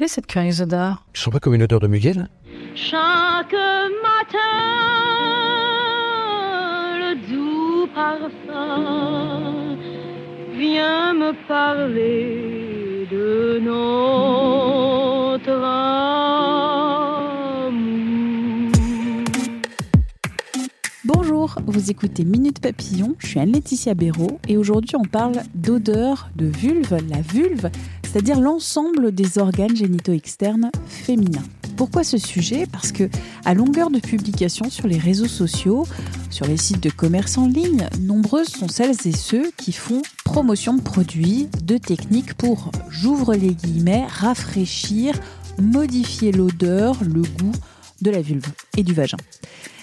Quelle est cette curieuse odeur Je sens pas comme une odeur de muguet là Chaque matin, le doux parfum vient me parler de notre amour. Bonjour, vous écoutez Minute Papillon, je suis Anne-Laetitia Béraud et aujourd'hui on parle d'odeur de vulve, la vulve, c'est-à-dire l'ensemble des organes génitaux externes féminins. Pourquoi ce sujet? Parce que à longueur de publications sur les réseaux sociaux, sur les sites de commerce en ligne, nombreuses sont celles et ceux qui font promotion de produits, de techniques pour, j'ouvre les guillemets, rafraîchir, modifier l'odeur, le goût de la vulve et du vagin.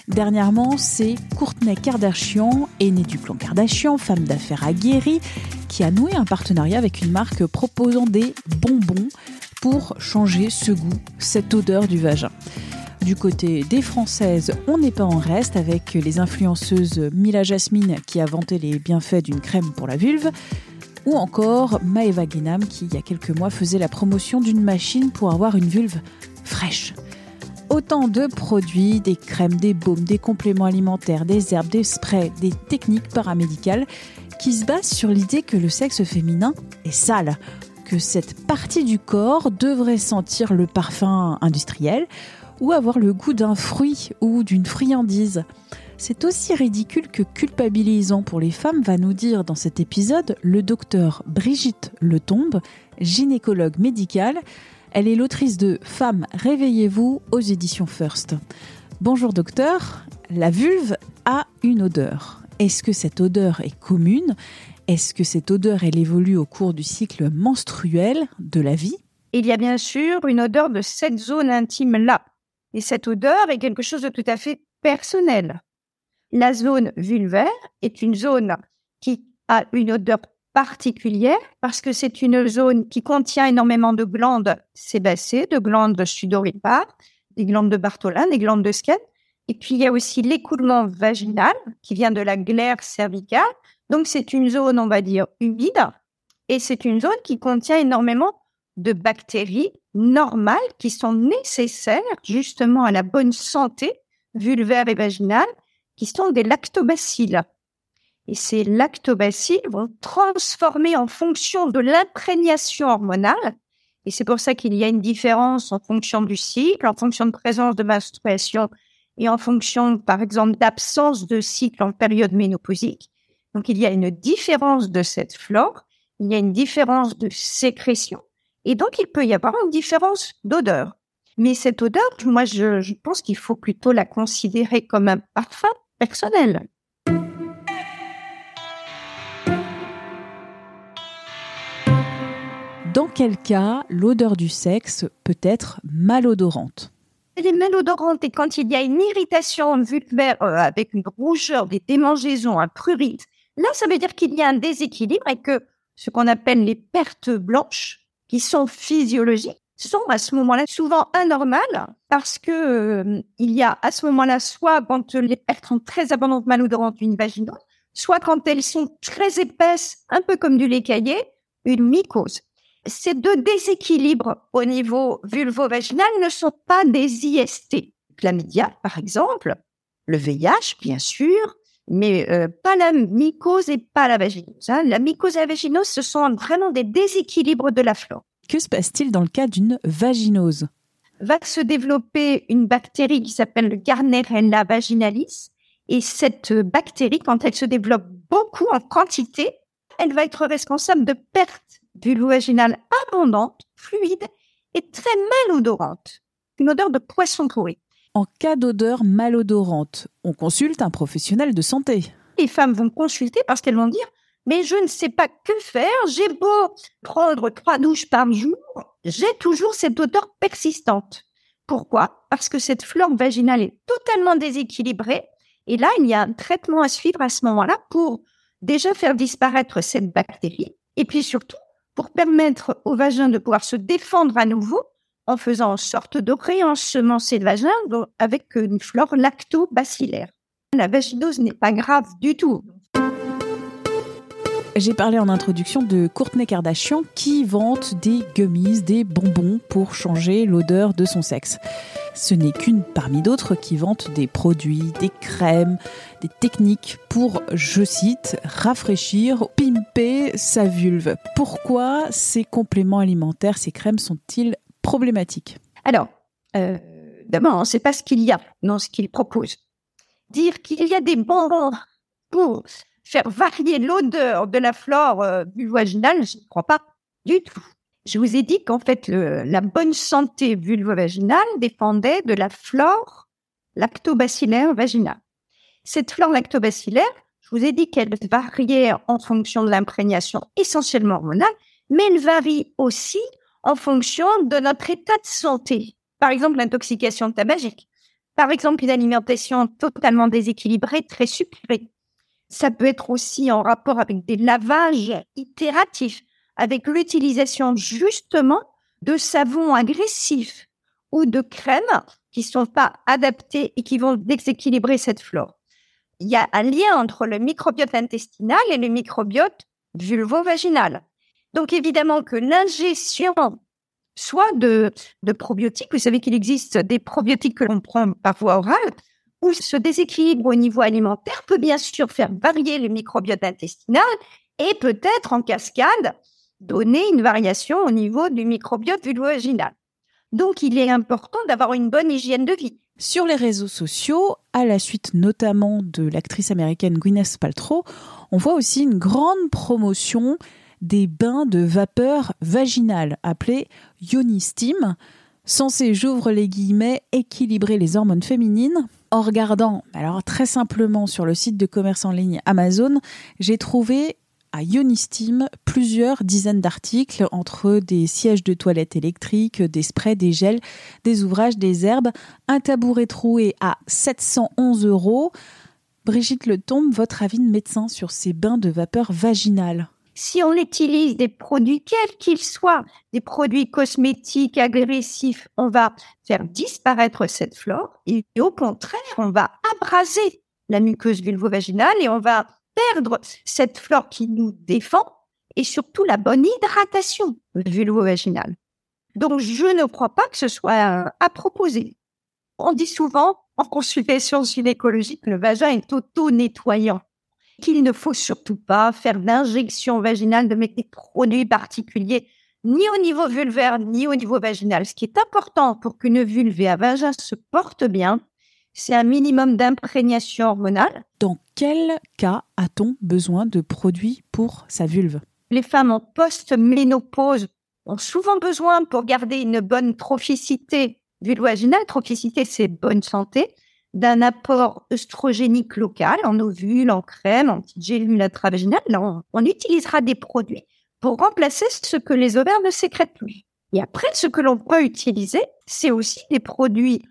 Dernièrement, c'est Courtney Kardashian, aînée du clan Kardashian, femme d'affaires aguerrie, qui a noué un partenariat avec une marque proposant des bonbons pour changer ce goût, cette odeur du vagin. Du côté des Françaises, on n'est pas en reste avec les influenceuses Mila Jasmine qui a vanté les bienfaits d'une crème pour la vulve, ou encore Maeva Guinam qui, il y a quelques mois, faisait la promotion d'une machine pour avoir une vulve fraîche. Autant de produits, des crèmes, des baumes, des compléments alimentaires, des herbes, des sprays, des techniques paramédicales qui se basent sur l'idée que le sexe féminin est sale, que cette partie du corps devrait sentir le parfum industriel ou avoir le goût d'un fruit ou d'une friandise. C'est aussi ridicule que culpabilisant pour les femmes, va nous dire dans cet épisode le docteur Brigitte Letombe, gynécologue médicale. Elle est l'autrice de Femmes, réveillez-vous aux éditions First. Bonjour docteur, la vulve a une odeur. Est-ce que cette odeur est commune? Est-ce que cette odeur, elle évolue au cours du cycle menstruel de la vie? Il y a bien sûr une odeur de cette zone intime-là. Et cette odeur est quelque chose de tout à fait personnel. La zone vulvaire est une zone qui a une odeur particulière parce que c'est une zone qui contient énormément de glandes sébacées, de glandes sudoripares, des glandes de Bartholin, des glandes de Skene. Et puis il y a aussi l'écoulement vaginal qui vient de la glaire cervicale. Donc c'est une zone, on va dire, humide. Et c'est une zone qui contient énormément de bactéries normales qui sont nécessaires justement à la bonne santé vulvaire et vaginale, qui sont des lactobacilles. Et ces lactobacilles vont transformer en fonction de l'imprégnation hormonale. Et c'est pour ça qu'il y a une différence en fonction du cycle, en fonction de présence de menstruation et en fonction, par exemple, d'absence de cycle en période ménopausique. Donc, il y a une différence de cette flore, il y a une différence de sécrétion. Et donc, il peut y avoir une différence d'odeur. Mais cette odeur, moi, je, je pense qu'il faut plutôt la considérer comme un parfum personnel. Dans quel cas l'odeur du sexe peut être malodorante? Elle est malodorante et quand il y a une irritation vulvaire euh, avec une rougeur, des démangeaisons, un prurite, là, ça veut dire qu'il y a un déséquilibre et que ce qu'on appelle les pertes blanches, qui sont physiologiques, sont à ce moment-là souvent anormales parce que euh, il y a à ce moment-là soit quand les pertes sont très abondantes malodorantes une vaginose, soit quand elles sont très épaisses, un peu comme du lait caillé, une mycose. Ces deux déséquilibres au niveau vulvo-vaginal ne sont pas des IST. Chlamydia, par exemple, le VIH, bien sûr, mais euh, pas la mycose et pas la vaginose. hein. La mycose et la vaginose, ce sont vraiment des déséquilibres de la flore. Que se passe-t-il dans le cas d'une vaginose? Va se développer une bactérie qui s'appelle le Gardnerella vaginalis. Et cette bactérie, quand elle se développe beaucoup en quantité, elle va être responsable de pertes vulvovaginales abondantes, fluides et très malodorantes. Une odeur de poisson pourri. En cas d'odeur malodorante, on consulte un professionnel de santé. Les femmes vont consulter parce qu'elles vont dire mais je ne sais pas que faire. J'ai beau prendre trois douches par jour, j'ai toujours cette odeur persistante. Pourquoi? Parce que cette flore vaginale est totalement déséquilibrée. Et là, il y a un traitement à suivre à ce moment-là pour déjà faire disparaître cette bactérie et puis surtout pour permettre au vagin de pouvoir se défendre à nouveau en faisant en sorte de réensemencer le vagin avec une flore lacto-bacillaire. La vaginose n'est pas grave du tout. J'ai parlé en introduction de Courtney Kardashian qui vante des gummies, des bonbons pour changer l'odeur de son sexe. Ce n'est qu'une parmi d'autres qui vante des produits, des crèmes, des techniques pour, je cite, rafraîchir, pimper sa vulve. Pourquoi ces compléments alimentaires, ces crèmes sont-ils problématiques? Alors, euh, d'abord, on ne pas ce qu'il y a dans ce qu'ils proposent. Dire qu'il y a des bonbons pour faire varier l'odeur de la flore euh, vulvaginale, je ne crois pas du tout. Je vous ai dit qu'en fait, la bonne santé vulvovaginale dépendait de la flore lactobacillaire vaginale. Cette flore lactobacillaire, je vous ai dit qu'elle variait en fonction de l'imprégnation essentiellement hormonale, mais elle varie aussi en fonction de notre état de santé. Par exemple, l'intoxication tabagique. Par exemple, une alimentation totalement déséquilibrée, très sucrée. Ça peut être aussi en rapport avec des lavages itératifs, avec l'utilisation justement de savons agressifs ou de crèmes qui ne sont pas adaptés et qui vont déséquilibrer cette flore. Il y a un lien entre le microbiote intestinal et le microbiote vulvo-vaginal. Donc évidemment que l'ingestion soit de, de probiotiques, vous savez qu'il existe des probiotiques que l'on prend par voie orale, où ce déséquilibre au niveau alimentaire peut bien sûr faire varier le microbiote intestinal et peut-être en cascade donner une variation au niveau du microbiote vulvo-vaginal. Donc il est important d'avoir une bonne hygiène de vie. Sur les réseaux sociaux, à la suite notamment de l'actrice américaine Gwyneth Paltrow, on voit aussi une grande promotion des bains de vapeur vaginale appelés Yoni Steam, censés, j'ouvre les guillemets, équilibrer les hormones féminines en regardant, alors très simplement sur le site de commerce en ligne Amazon, j'ai trouvé à Ionistim plusieurs dizaines d'articles entre des sièges de toilettes électriques, des sprays, des gels, des ouvrages, des herbes, un tabouret troué à 711 euros. Brigitte Le Tombe, votre avis de médecin sur ces bains de vapeur vaginale? Si on utilise des produits quels qu'ils soient, des produits cosmétiques agressifs, on va faire disparaître cette flore et au contraire, on va abraser la muqueuse vulvo-vaginale et on va perdre cette flore qui nous défend et surtout la bonne hydratation vulvo-vaginale. Donc, je ne crois pas que ce soit à proposer. On dit souvent en consultation gynécologique que le vagin est auto-nettoyant qu'il ne faut surtout pas faire d'injection vaginale de des produits particuliers, ni au niveau vulvaire, ni au niveau vaginal. Ce qui est important pour qu'une vulve et un vagin se portent bien, c'est un minimum d'imprégnation hormonale. Dans quel cas a-t-on besoin de produits pour sa vulve? Les femmes en post-ménopause ont souvent besoin pour garder une bonne trophicité vulvaginale. Trophicité, c'est bonne santé d'un apport œstrogénique local en ovules, en crème, en petites gélules intravaginales. Là, on, utilisera des produits pour remplacer ce que les ovaires ne sécrètent plus. Et après, ce que l'on peut utiliser, c'est aussi des produits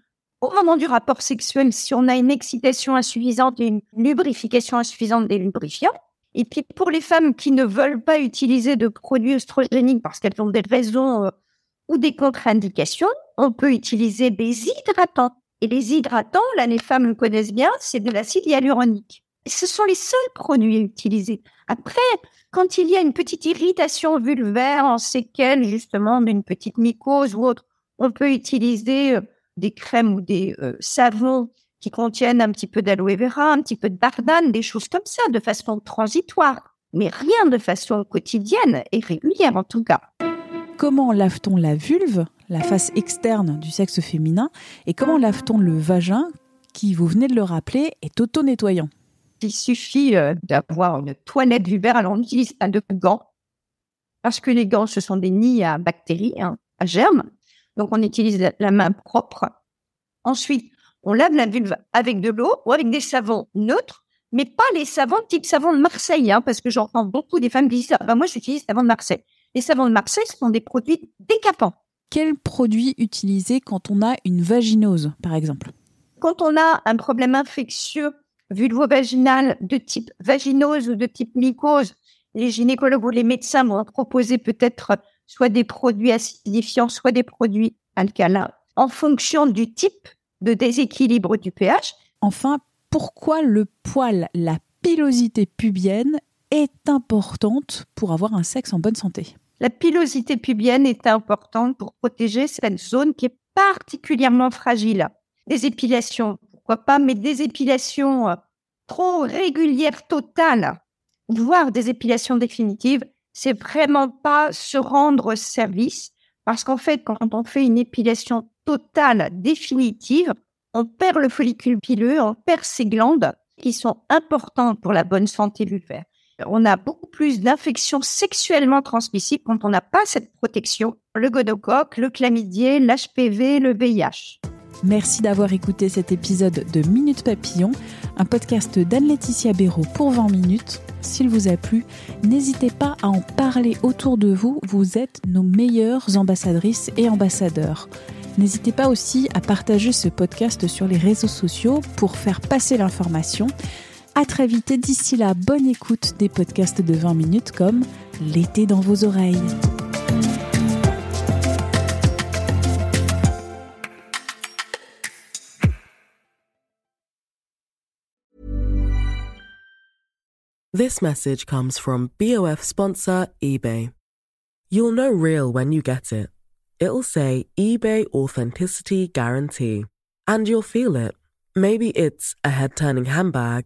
au moment du rapport sexuel, si on a une excitation insuffisante et une lubrification insuffisante des lubrifiants. Et puis pour les femmes qui ne veulent pas utiliser de produits œstrogéniques parce qu'elles ont des raisons euh, ou des contre-indications, on peut utiliser des hydratants. Et les hydratants, là, les femmes le connaissent bien, c'est de l'acide hyaluronique. ce sont les seuls produits utilisés. Après, quand il y a une petite irritation vulvaire en séquelle, justement, d'une petite mycose ou autre, on peut utiliser euh, des crèmes ou des euh, savons qui contiennent un petit peu d'aloe vera, un petit peu de bardane, des choses comme ça, de façon transitoire. Mais rien de façon quotidienne et régulière, en tout cas. Comment lave-t-on la vulve la face externe du sexe féminin et comment lave-t-on le vagin qui, vous venez de le rappeler, est auto-nettoyant? Il suffit euh, d'avoir une toilette vulvaire. Alors, on utilise un de gants parce que les gants, ce sont des nids à bactéries, hein, à germes. Donc, on utilise la main propre. Ensuite, on lave la vulve avec de l'eau ou avec des savons neutres mais pas les savons type savon de Marseille, hein, parce que j'entends beaucoup des femmes qui disent ah, bah, moi j'utilise savon de Marseille. Les savons de Marseille sont des produits décapants. Quel produit utiliser quand on a une vaginose, par exemple? Quand on a un problème infectieux vulvo-vaginal de type vaginose ou de type mycose, les gynécologues ou les médecins vont proposer peut-être soit des produits acidifiants, soit des produits alcalins, en fonction du type de déséquilibre du pH. Enfin, pourquoi le poil, la pilosité pubienne est importante pour avoir un sexe en bonne santé? La pilosité pubienne est importante pour protéger cette zone qui est particulièrement fragile. Des épilations, pourquoi pas, mais des épilations euh, trop régulières, totales, voire des épilations définitives, c'est vraiment pas se rendre service parce qu'en fait, quand on fait une épilation totale, définitive, on perd le follicule pileux, on perd ces glandes qui sont importantes pour la bonne santé vulvaire. On a beaucoup plus d'infections sexuellement transmissibles quand on n'a pas cette protection. Le gonocoque, le chlamydier, l'HPV, le VIH. Merci d'avoir écouté cet épisode de Minute Papillon, un podcast d'Anne-Laetitia Béraud pour 20 minutes. S'il vous a plu, n'hésitez pas à en parler autour de vous, vous êtes nos meilleures ambassadrices et ambassadeurs. N'hésitez pas aussi à partager ce podcast sur les réseaux sociaux pour faire passer l'information. À très vite et d'ici là, bonne écoute des podcasts de 20 minutes comme L'été dans vos oreilles. This message comes from BOF sponsor eBay. You'll know real when you get it. It'll say eBay Authenticity Guarantee. And you'll feel it. Maybe it's a head turning handbag,